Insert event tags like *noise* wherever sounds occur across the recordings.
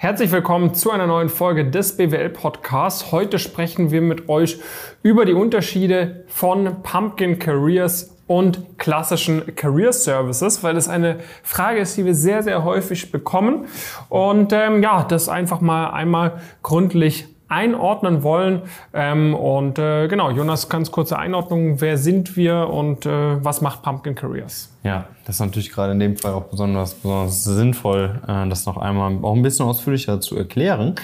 Herzlich willkommen zu einer neuen Folge des BWL Podcasts. Heute sprechen wir mit euch über die Unterschiede von Pumpkin Careers und klassischen Career Services, weil es eine Frage ist, die wir sehr, sehr häufig bekommen. Und ähm, ja, das einfach mal einmal gründlich einordnen wollen. Ähm, und äh, genau, Jonas, ganz kurze Einordnung. Wer sind wir und äh, was macht Pumpkin Careers? Ja, das ist natürlich gerade in dem Fall auch besonders, besonders sinnvoll, äh, das noch einmal auch ein bisschen ausführlicher zu erklären.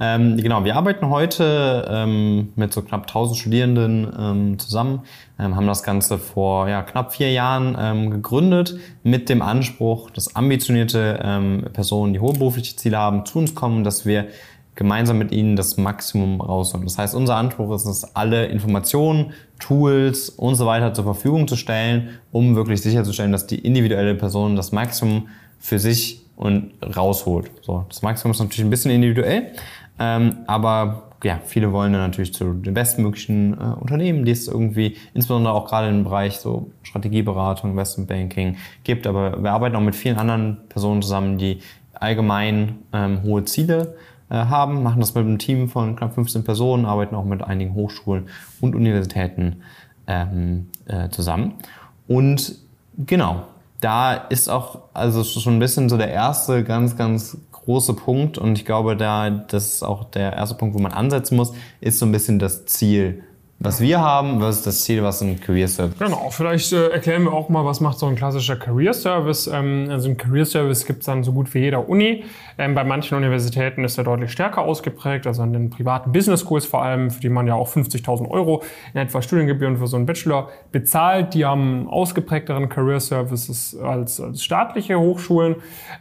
Ähm, genau, wir arbeiten heute ähm, mit so knapp 1000 Studierenden ähm, zusammen, ähm, haben das Ganze vor ja, knapp vier Jahren ähm, gegründet mit dem Anspruch, dass ambitionierte ähm, Personen, die hohe berufliche Ziele haben, zu uns kommen, dass wir gemeinsam mit ihnen das Maximum rausholen. Das heißt, unser Anspruch ist es, alle Informationen, Tools und so weiter zur Verfügung zu stellen, um wirklich sicherzustellen, dass die individuelle Person das Maximum für sich und rausholt. So, das Maximum ist natürlich ein bisschen individuell, ähm, aber ja, viele wollen dann natürlich zu den bestmöglichen äh, Unternehmen, die es irgendwie, insbesondere auch gerade im Bereich so Strategieberatung, Investment Banking gibt. Aber wir arbeiten auch mit vielen anderen Personen zusammen, die allgemein ähm, hohe Ziele haben, machen das mit einem Team von knapp 15 Personen, arbeiten auch mit einigen Hochschulen und Universitäten ähm, äh, zusammen. Und genau, da ist auch also schon ein bisschen so der erste ganz, ganz große Punkt und ich glaube, da das ist auch der erste Punkt, wo man ansetzen muss, ist so ein bisschen das Ziel was wir haben, was ist das Ziel, was ein Career Service Genau, vielleicht äh, erklären wir auch mal, was macht so ein klassischer Career Service. Ähm, also ein Career Service gibt es dann so gut wie jeder Uni. Ähm, bei manchen Universitäten ist er deutlich stärker ausgeprägt, also an den privaten Business Schools vor allem, für die man ja auch 50.000 Euro in etwa Studiengebühren für so einen Bachelor bezahlt. Die haben ausgeprägteren Career Services als, als staatliche Hochschulen.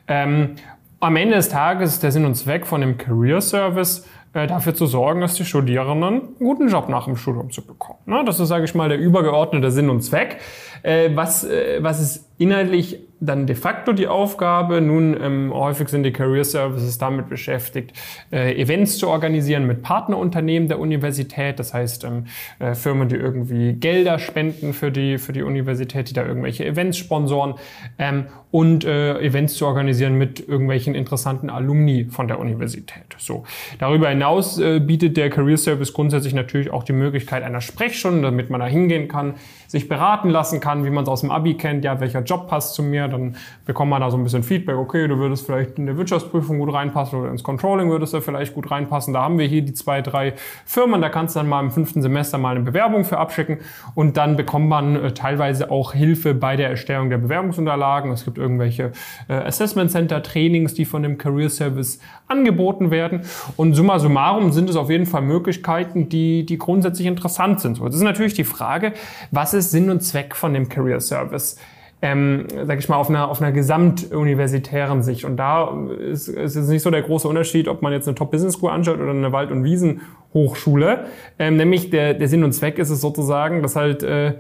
Ähm, am Ende des Tages ist der Sinn und Zweck von dem Career Service, dafür zu sorgen, dass die Studierenden einen guten Job nach dem Studium zu bekommen. Ne? Das ist, sage ich mal, der übergeordnete Sinn und Zweck. Äh, was, äh, was ist inhaltlich dann de facto die Aufgabe. Nun, ähm, häufig sind die Career Services damit beschäftigt, äh, Events zu organisieren mit Partnerunternehmen der Universität. Das heißt, ähm, äh, Firmen, die irgendwie Gelder spenden für die, für die Universität, die da irgendwelche Events sponsoren ähm, und äh, Events zu organisieren mit irgendwelchen interessanten Alumni von der Universität. So. Darüber hinaus äh, bietet der Career Service grundsätzlich natürlich auch die Möglichkeit einer Sprechstunde, damit man da hingehen kann, sich beraten lassen kann, wie man es aus dem Abi kennt, ja, welcher Job passt zu mir, dann bekommt man da so ein bisschen Feedback, okay, du würdest vielleicht in der Wirtschaftsprüfung gut reinpassen oder ins Controlling würdest du vielleicht gut reinpassen. Da haben wir hier die zwei, drei Firmen, da kannst du dann mal im fünften Semester mal eine Bewerbung für abschicken und dann bekommt man äh, teilweise auch Hilfe bei der Erstellung der Bewerbungsunterlagen. Es gibt irgendwelche äh, Assessment Center Trainings, die von dem Career Service angeboten werden und summa summarum sind es auf jeden Fall Möglichkeiten, die, die grundsätzlich interessant sind. Das ist natürlich die Frage, was ist Sinn und Zweck von dem Career Service? ähm, sag ich mal, auf einer, auf einer gesamtuniversitären Sicht. Und da ist, ist jetzt nicht so der große Unterschied, ob man jetzt eine Top-Business School anschaut oder eine Wald- und Wiesenhochschule. Ähm, nämlich der, der Sinn und Zweck ist es sozusagen, dass halt äh,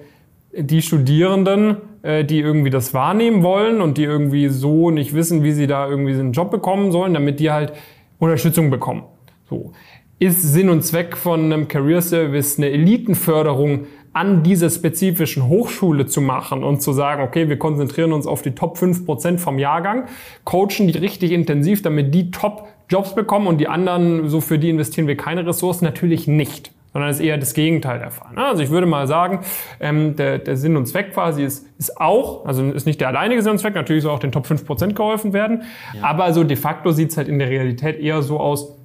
die Studierenden, äh, die irgendwie das wahrnehmen wollen und die irgendwie so nicht wissen, wie sie da irgendwie einen Job bekommen sollen, damit die halt Unterstützung bekommen. So. Ist Sinn und Zweck von einem Career Service eine Elitenförderung an dieser spezifischen Hochschule zu machen und zu sagen, okay, wir konzentrieren uns auf die Top 5% vom Jahrgang, coachen die richtig intensiv, damit die Top Jobs bekommen und die anderen, so für die investieren wir keine Ressourcen, natürlich nicht sondern ist eher das Gegenteil der Fall. Also ich würde mal sagen, ähm, der, der Sinn und Zweck quasi ist, ist auch, also ist nicht der alleinige Sinn und Zweck, natürlich soll auch den Top 5% geholfen werden, ja. aber so de facto sieht es halt in der Realität eher so aus,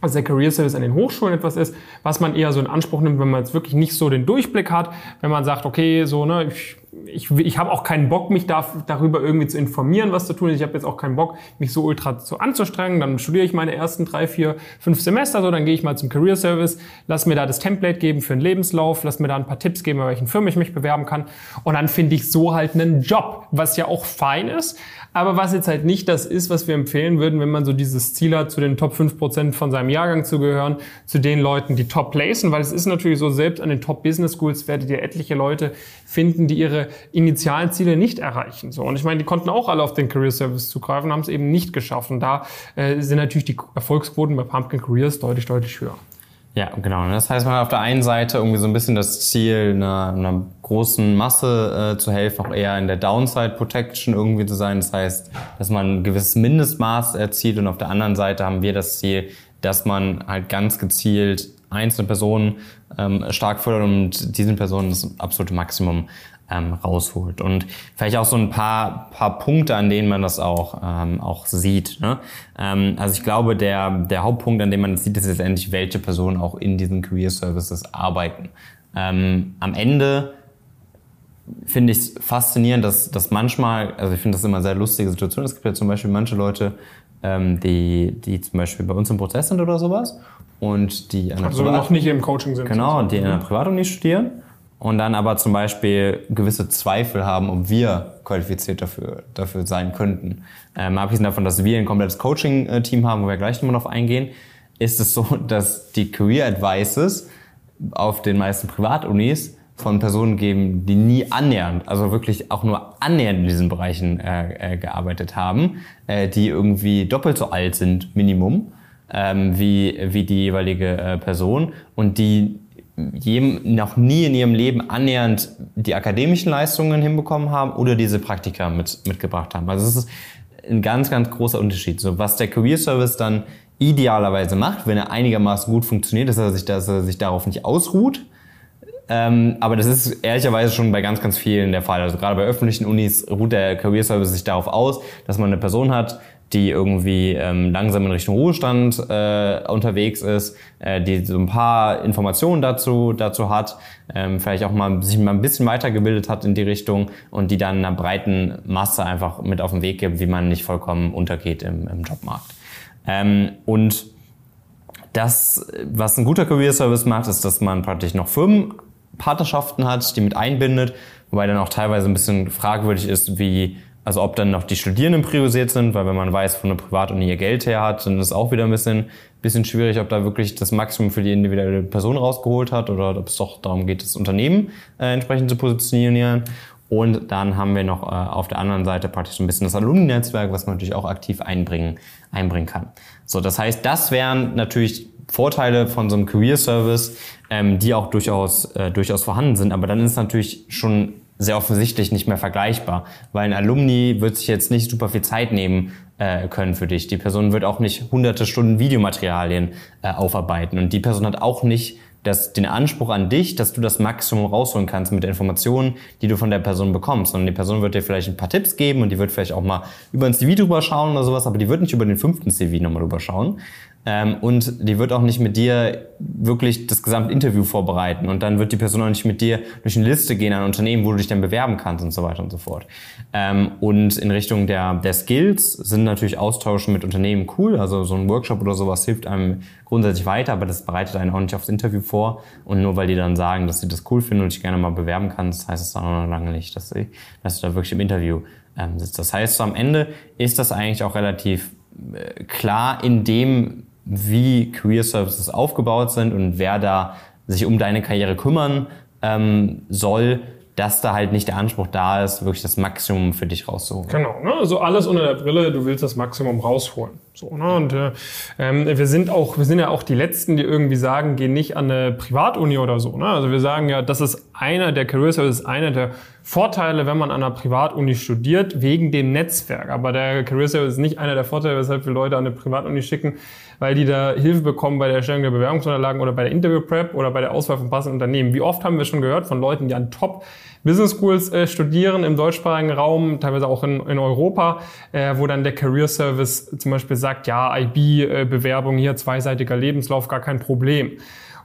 dass der Career Service an den Hochschulen etwas ist, was man eher so in Anspruch nimmt, wenn man jetzt wirklich nicht so den Durchblick hat, wenn man sagt, okay, so, ne, ich ich, ich habe auch keinen Bock, mich da, darüber irgendwie zu informieren, was zu tun ist. Ich habe jetzt auch keinen Bock, mich so ultra zu anzustrengen. Dann studiere ich meine ersten drei, vier, fünf Semester so, dann gehe ich mal zum Career Service, lass mir da das Template geben für einen Lebenslauf, lass mir da ein paar Tipps geben, bei welchen Firmen ich mich bewerben kann. Und dann finde ich so halt einen Job, was ja auch fein ist, aber was jetzt halt nicht das ist, was wir empfehlen würden, wenn man so dieses Ziel hat, zu den Top 5% von seinem Jahrgang zu gehören, zu den Leuten, die top placen, weil es ist natürlich so, selbst an den Top Business Schools werdet ihr etliche Leute finden, die ihre initialen Ziele nicht erreichen. So und ich meine, die konnten auch alle auf den Career Service zugreifen, haben es eben nicht geschafft. Und da äh, sind natürlich die Erfolgsquoten bei Pumpkin Careers deutlich, deutlich höher. Ja, genau. Das heißt, man hat auf der einen Seite irgendwie so ein bisschen das Ziel, einer, einer großen Masse äh, zu helfen, auch eher in der Downside Protection irgendwie zu sein. Das heißt, dass man ein gewisses Mindestmaß erzielt und auf der anderen Seite haben wir das Ziel, dass man halt ganz gezielt einzelne Personen ähm, stark fördert und diesen Personen das absolute Maximum ähm, rausholt. Und vielleicht auch so ein paar, paar Punkte, an denen man das auch, ähm, auch sieht. Ne? Ähm, also ich glaube, der, der Hauptpunkt, an dem man das sieht, ist letztendlich, welche Personen auch in diesen Career Services arbeiten. Ähm, am Ende finde ich es faszinierend, dass, dass manchmal, also ich finde das immer eine sehr lustige Situation. Es gibt ja zum Beispiel manche Leute, ähm, die, die zum Beispiel bei uns im Prozess sind oder sowas und die an der also Privat noch nicht im Coaching sind. Genau, die in einer Privatuni studieren und dann aber zum Beispiel gewisse Zweifel haben, ob wir qualifiziert dafür, dafür sein könnten. Ähm, abgesehen davon, dass wir ein komplettes Coaching-Team haben, wo wir gleich nochmal drauf eingehen, ist es so, *laughs* dass die Career Advices auf den meisten Privatunis von Personen geben, die nie annähernd, also wirklich auch nur annähernd in diesen Bereichen äh, äh, gearbeitet haben, äh, die irgendwie doppelt so alt sind, Minimum, ähm, wie, wie die jeweilige äh, Person und die noch nie in ihrem Leben annähernd die akademischen Leistungen hinbekommen haben oder diese Praktika mit, mitgebracht haben. Also es ist ein ganz, ganz großer Unterschied. So, was der Career Service dann idealerweise macht, wenn er einigermaßen gut funktioniert, ist, dass er sich, dass er sich darauf nicht ausruht. Ähm, aber das ist ehrlicherweise schon bei ganz, ganz vielen der Fall. Also gerade bei öffentlichen Unis ruht der Career Service sich darauf aus, dass man eine Person hat, die irgendwie ähm, langsam in Richtung Ruhestand äh, unterwegs ist, äh, die so ein paar Informationen dazu dazu hat, ähm, vielleicht auch mal sich mal ein bisschen weitergebildet hat in die Richtung und die dann einer breiten Masse einfach mit auf den Weg gibt, wie man nicht vollkommen untergeht im, im Jobmarkt. Ähm, und das, was ein guter Career Service macht, ist, dass man praktisch noch Firmenpartnerschaften hat, die mit einbindet, wobei dann auch teilweise ein bisschen fragwürdig ist, wie also ob dann noch die Studierenden priorisiert sind, weil wenn man weiß, von der Privatuni ihr Geld her hat, dann ist es auch wieder ein bisschen, bisschen schwierig, ob da wirklich das Maximum für die individuelle Person rausgeholt hat oder ob es doch darum geht, das Unternehmen äh, entsprechend zu positionieren. Und dann haben wir noch äh, auf der anderen Seite praktisch ein bisschen das Alumni-Netzwerk, was man natürlich auch aktiv einbringen, einbringen kann. So, das heißt, das wären natürlich Vorteile von so einem Career Service, ähm, die auch durchaus, äh, durchaus vorhanden sind. Aber dann ist natürlich schon sehr offensichtlich nicht mehr vergleichbar, weil ein Alumni wird sich jetzt nicht super viel Zeit nehmen äh, können für dich. Die Person wird auch nicht hunderte Stunden Videomaterialien äh, aufarbeiten und die Person hat auch nicht das, den Anspruch an dich, dass du das Maximum rausholen kannst mit Informationen, die du von der Person bekommst. Und die Person wird dir vielleicht ein paar Tipps geben und die wird vielleicht auch mal über ein CV drüber schauen oder sowas, aber die wird nicht über den fünften CV nochmal drüber schauen. Ähm, und die wird auch nicht mit dir wirklich das gesamte Interview vorbereiten. Und dann wird die Person auch nicht mit dir durch eine Liste gehen an Unternehmen, wo du dich dann bewerben kannst und so weiter und so fort. Ähm, und in Richtung der, der Skills sind natürlich Austauschen mit Unternehmen cool. Also so ein Workshop oder sowas hilft einem grundsätzlich weiter, aber das bereitet einen auch nicht aufs Interview vor. Und nur weil die dann sagen, dass sie das cool finden und dich gerne mal bewerben kannst, heißt es dann auch noch lange nicht, dass, sie, dass du da wirklich im Interview ähm, sitzt. Das heißt, so am Ende ist das eigentlich auch relativ äh, klar in dem, wie Career Services aufgebaut sind und wer da sich um deine Karriere kümmern ähm, soll, dass da halt nicht der Anspruch da ist, wirklich das Maximum für dich rauszuholen. Genau, ne? also alles unter der Brille, du willst das Maximum rausholen. So, ne? Und äh, ähm, wir sind auch, wir sind ja auch die Letzten, die irgendwie sagen, geh nicht an eine Privatuni oder so. Ne? Also wir sagen ja, das ist einer der Career Services, einer der Vorteile, wenn man an einer Privatuni studiert, wegen dem Netzwerk. Aber der Career Service ist nicht einer der Vorteile, weshalb wir Leute an eine Privatuni schicken, weil die da Hilfe bekommen bei der Erstellung der Bewerbungsunterlagen oder bei der Interview Prep oder bei der Auswahl von passenden Unternehmen. Wie oft haben wir schon gehört von Leuten, die an Top Business Schools äh, studieren im deutschsprachigen Raum, teilweise auch in, in Europa, äh, wo dann der Career Service zum Beispiel sagt, ja, IB-Bewerbung äh, hier, zweiseitiger Lebenslauf, gar kein Problem.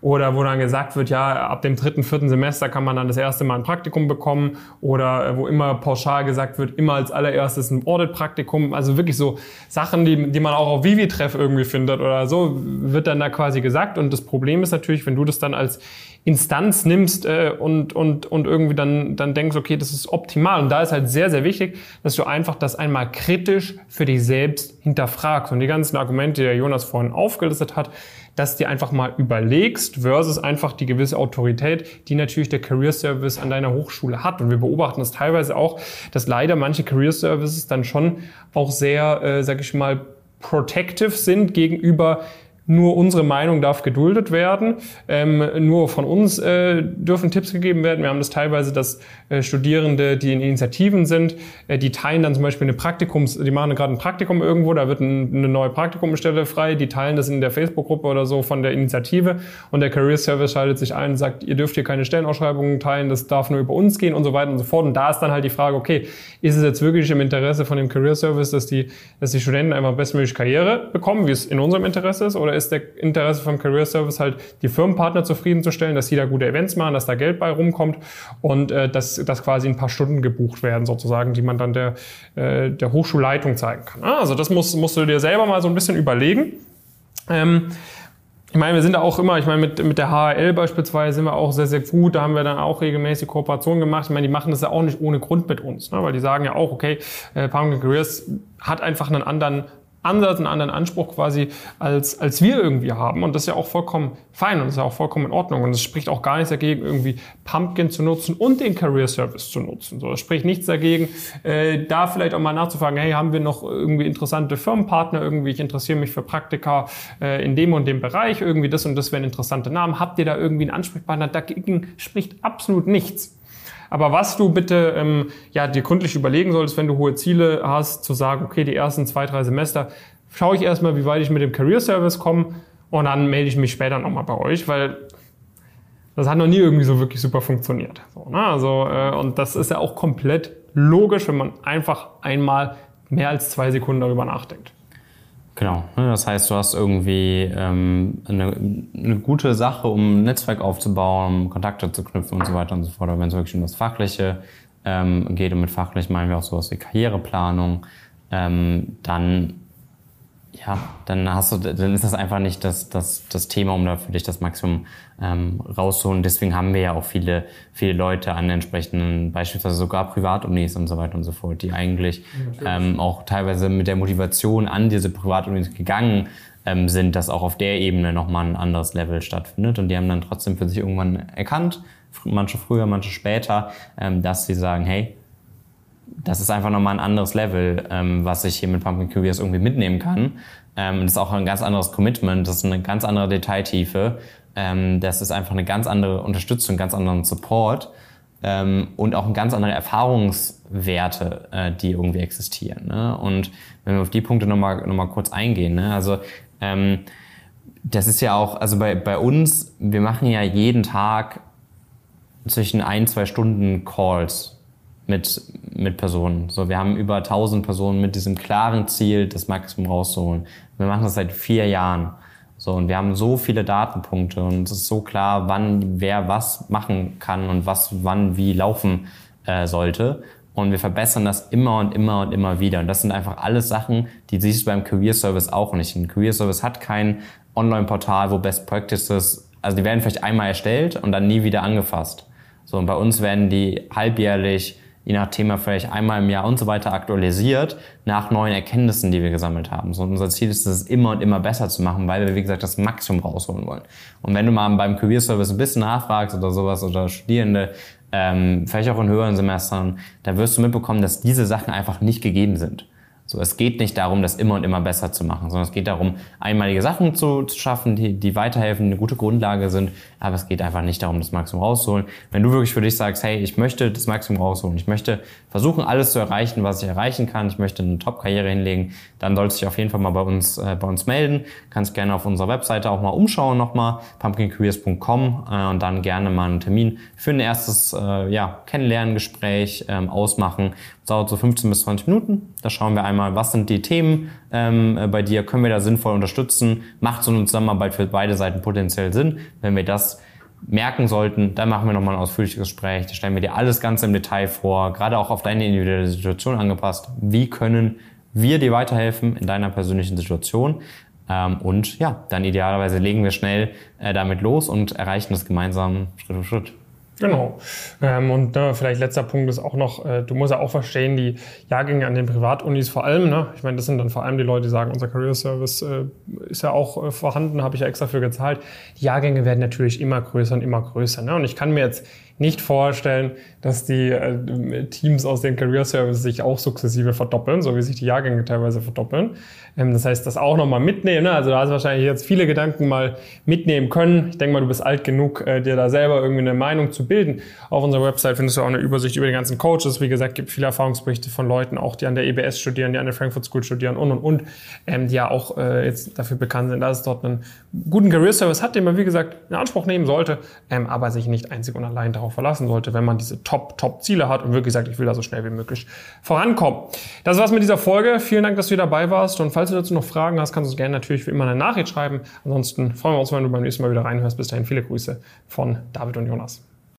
Oder wo dann gesagt wird, ja, ab dem dritten, vierten Semester kann man dann das erste Mal ein Praktikum bekommen. Oder äh, wo immer pauschal gesagt wird, immer als allererstes ein Audit-Praktikum. Also wirklich so Sachen, die, die man auch auf Vivi-Treff irgendwie findet oder so, wird dann da quasi gesagt. Und das Problem ist natürlich, wenn du das dann als Instanz nimmst äh, und, und, und irgendwie dann, dann denkst, okay, das ist optimal. Und da ist halt sehr, sehr wichtig, dass du einfach das einmal kritisch für dich selbst hinterfragst. Und die ganzen Argumente, die der Jonas vorhin aufgelistet hat, dass dir einfach mal überlegst versus einfach die gewisse Autorität, die natürlich der Career Service an deiner Hochschule hat. Und wir beobachten das teilweise auch, dass leider manche Career Services dann schon auch sehr, äh, sag ich mal, protective sind gegenüber nur unsere Meinung darf geduldet werden, ähm, nur von uns äh, dürfen Tipps gegeben werden. Wir haben das teilweise, dass äh, Studierende, die in Initiativen sind, äh, die teilen dann zum Beispiel eine Praktikums, die machen gerade ein Praktikum irgendwo, da wird ein, eine neue Praktikumstelle frei, die teilen das in der Facebook-Gruppe oder so von der Initiative und der Career Service schaltet sich ein und sagt, ihr dürft hier keine Stellenausschreibungen teilen, das darf nur über uns gehen und so weiter und so fort. Und da ist dann halt die Frage, okay, ist es jetzt wirklich im Interesse von dem Career Service, dass die, dass die Studenten einfach bestmöglich Karriere bekommen, wie es in unserem Interesse ist, oder ist der Interesse vom Career Service halt, die Firmenpartner zufriedenzustellen, dass sie da gute Events machen, dass da Geld bei rumkommt und äh, dass, dass quasi ein paar Stunden gebucht werden, sozusagen, die man dann der, äh, der Hochschulleitung zeigen kann. Ah, also das musst, musst du dir selber mal so ein bisschen überlegen. Ähm, ich meine, wir sind da auch immer, ich meine, mit, mit der HRL beispielsweise sind wir auch sehr, sehr gut. Da haben wir dann auch regelmäßig Kooperationen gemacht. Ich meine, die machen das ja auch nicht ohne Grund mit uns, ne? weil die sagen ja auch, okay, äh, Pumpkin Careers hat einfach einen anderen Ansatz, einen anderen Anspruch quasi, als, als wir irgendwie haben. Und das ist ja auch vollkommen fein und das ist ja auch vollkommen in Ordnung. Und es spricht auch gar nichts dagegen, irgendwie Pumpkin zu nutzen und den Career Service zu nutzen. So, es spricht nichts dagegen, äh, da vielleicht auch mal nachzufragen, hey, haben wir noch irgendwie interessante Firmenpartner irgendwie? Ich interessiere mich für Praktika äh, in dem und dem Bereich. Irgendwie das und das wären interessante Namen. Habt ihr da irgendwie einen Ansprechpartner? Dagegen spricht absolut nichts. Aber was du bitte ähm, ja, dir gründlich überlegen solltest, wenn du hohe Ziele hast, zu sagen, okay, die ersten zwei, drei Semester schaue ich erstmal, wie weit ich mit dem Career Service komme und dann melde ich mich später nochmal bei euch, weil das hat noch nie irgendwie so wirklich super funktioniert. So, ne? also, äh, und das ist ja auch komplett logisch, wenn man einfach einmal mehr als zwei Sekunden darüber nachdenkt. Genau, ne, das heißt, du hast irgendwie ähm, eine, eine gute Sache, um ein Netzwerk aufzubauen, Kontakte zu knüpfen und so weiter und so fort. Aber wenn es wirklich um das Fachliche ähm, geht, und mit fachlich meinen wir auch sowas wie Karriereplanung, ähm, dann ja, dann hast du, dann ist das einfach nicht das, das, das Thema, um da für dich das Maximum ähm, rauszuholen. Deswegen haben wir ja auch viele, viele Leute an entsprechenden, beispielsweise sogar Privatunis und so weiter und so fort, die eigentlich ähm, auch teilweise mit der Motivation an diese Privatunis gegangen ähm, sind, dass auch auf der Ebene nochmal ein anderes Level stattfindet. Und die haben dann trotzdem für sich irgendwann erkannt, manche früher, manche später, ähm, dass sie sagen, hey, das ist einfach nochmal ein anderes Level, ähm, was ich hier mit Pumpkin Careers irgendwie mitnehmen kann. Ähm, das ist auch ein ganz anderes Commitment, das ist eine ganz andere Detailtiefe. Ähm, das ist einfach eine ganz andere Unterstützung, ganz anderen Support ähm, und auch ganz andere Erfahrungswerte, äh, die irgendwie existieren. Ne? Und wenn wir auf die Punkte nochmal noch mal kurz eingehen, ne? also ähm, das ist ja auch, also bei, bei uns, wir machen ja jeden Tag zwischen ein, zwei Stunden Calls mit, mit Personen. So, wir haben über 1000 Personen mit diesem klaren Ziel, das Maximum rauszuholen. Wir machen das seit vier Jahren. So, und wir haben so viele Datenpunkte und es ist so klar, wann wer was machen kann und was wann wie laufen äh, sollte. Und wir verbessern das immer und immer und immer wieder. Und das sind einfach alles Sachen, die siehst du beim Career Service auch nicht. Ein Career Service hat kein Online-Portal, wo Best Practices, also die werden vielleicht einmal erstellt und dann nie wieder angefasst. So, und bei uns werden die halbjährlich je nach Thema vielleicht einmal im Jahr und so weiter aktualisiert nach neuen Erkenntnissen, die wir gesammelt haben. So, unser Ziel ist es immer und immer besser zu machen, weil wir, wie gesagt, das Maximum rausholen wollen. Und wenn du mal beim Career Service ein bisschen nachfragst oder sowas oder Studierende, ähm, vielleicht auch in höheren Semestern, da wirst du mitbekommen, dass diese Sachen einfach nicht gegeben sind. So, es geht nicht darum, das immer und immer besser zu machen, sondern es geht darum, einmalige Sachen zu, zu schaffen, die, die weiterhelfen, eine gute Grundlage sind. Aber es geht einfach nicht darum, das Maximum rauszuholen. Wenn du wirklich für dich sagst, hey, ich möchte das Maximum rausholen, ich möchte versuchen, alles zu erreichen, was ich erreichen kann, ich möchte eine Top-Karriere hinlegen, dann solltest du dich auf jeden Fall mal bei uns, äh, bei uns melden. Kannst gerne auf unserer Webseite auch mal umschauen nochmal, pumpkincareers.com äh, und dann gerne mal einen Termin für ein erstes äh, ja, Kennenlerngespräch ähm, ausmachen. Das dauert so 15 bis 20 Minuten. Da schauen wir einmal, was sind die Themen ähm, bei dir, können wir da sinnvoll unterstützen, macht so eine Zusammenarbeit für beide Seiten potenziell Sinn. Wenn wir das merken sollten, dann machen wir nochmal ein ausführliches Gespräch, da stellen wir dir alles ganz im Detail vor, gerade auch auf deine individuelle Situation angepasst. Wie können wir dir weiterhelfen in deiner persönlichen Situation? Ähm, und ja, dann idealerweise legen wir schnell äh, damit los und erreichen das gemeinsam Schritt für Schritt. Genau. Ähm, und ne, vielleicht letzter Punkt ist auch noch, äh, du musst ja auch verstehen, die Jahrgänge an den Privatunis vor allem, ne? ich meine, das sind dann vor allem die Leute, die sagen, unser Career Service äh, ist ja auch äh, vorhanden, habe ich ja extra für gezahlt. Die Jahrgänge werden natürlich immer größer und immer größer. Ne? Und ich kann mir jetzt nicht vorstellen, dass die äh, Teams aus den Career Services sich auch sukzessive verdoppeln, so wie sich die Jahrgänge teilweise verdoppeln. Ähm, das heißt, das auch nochmal mitnehmen. Ne? Also da hast du wahrscheinlich jetzt viele Gedanken mal mitnehmen können. Ich denke mal, du bist alt genug, äh, dir da selber irgendwie eine Meinung zu bilden. Auf unserer Website findest du auch eine Übersicht über die ganzen Coaches. Wie gesagt, gibt viele Erfahrungsberichte von Leuten, auch die an der EBS studieren, die an der Frankfurt School studieren und und und, ähm, die ja auch äh, jetzt dafür bekannt sind, dass es dort einen guten Career Service hat, den man wie gesagt in Anspruch nehmen sollte, ähm, aber sich nicht einzig und allein darauf verlassen sollte, wenn man diese Top Top Ziele hat und wirklich sagt, ich will da so schnell wie möglich vorankommen. Das war's mit dieser Folge. Vielen Dank, dass du hier dabei warst und falls du dazu noch Fragen hast, kannst du uns gerne natürlich wie immer eine Nachricht schreiben. Ansonsten freuen wir uns, wenn du beim nächsten Mal wieder reinhörst. Bis dahin viele Grüße von David und Jonas.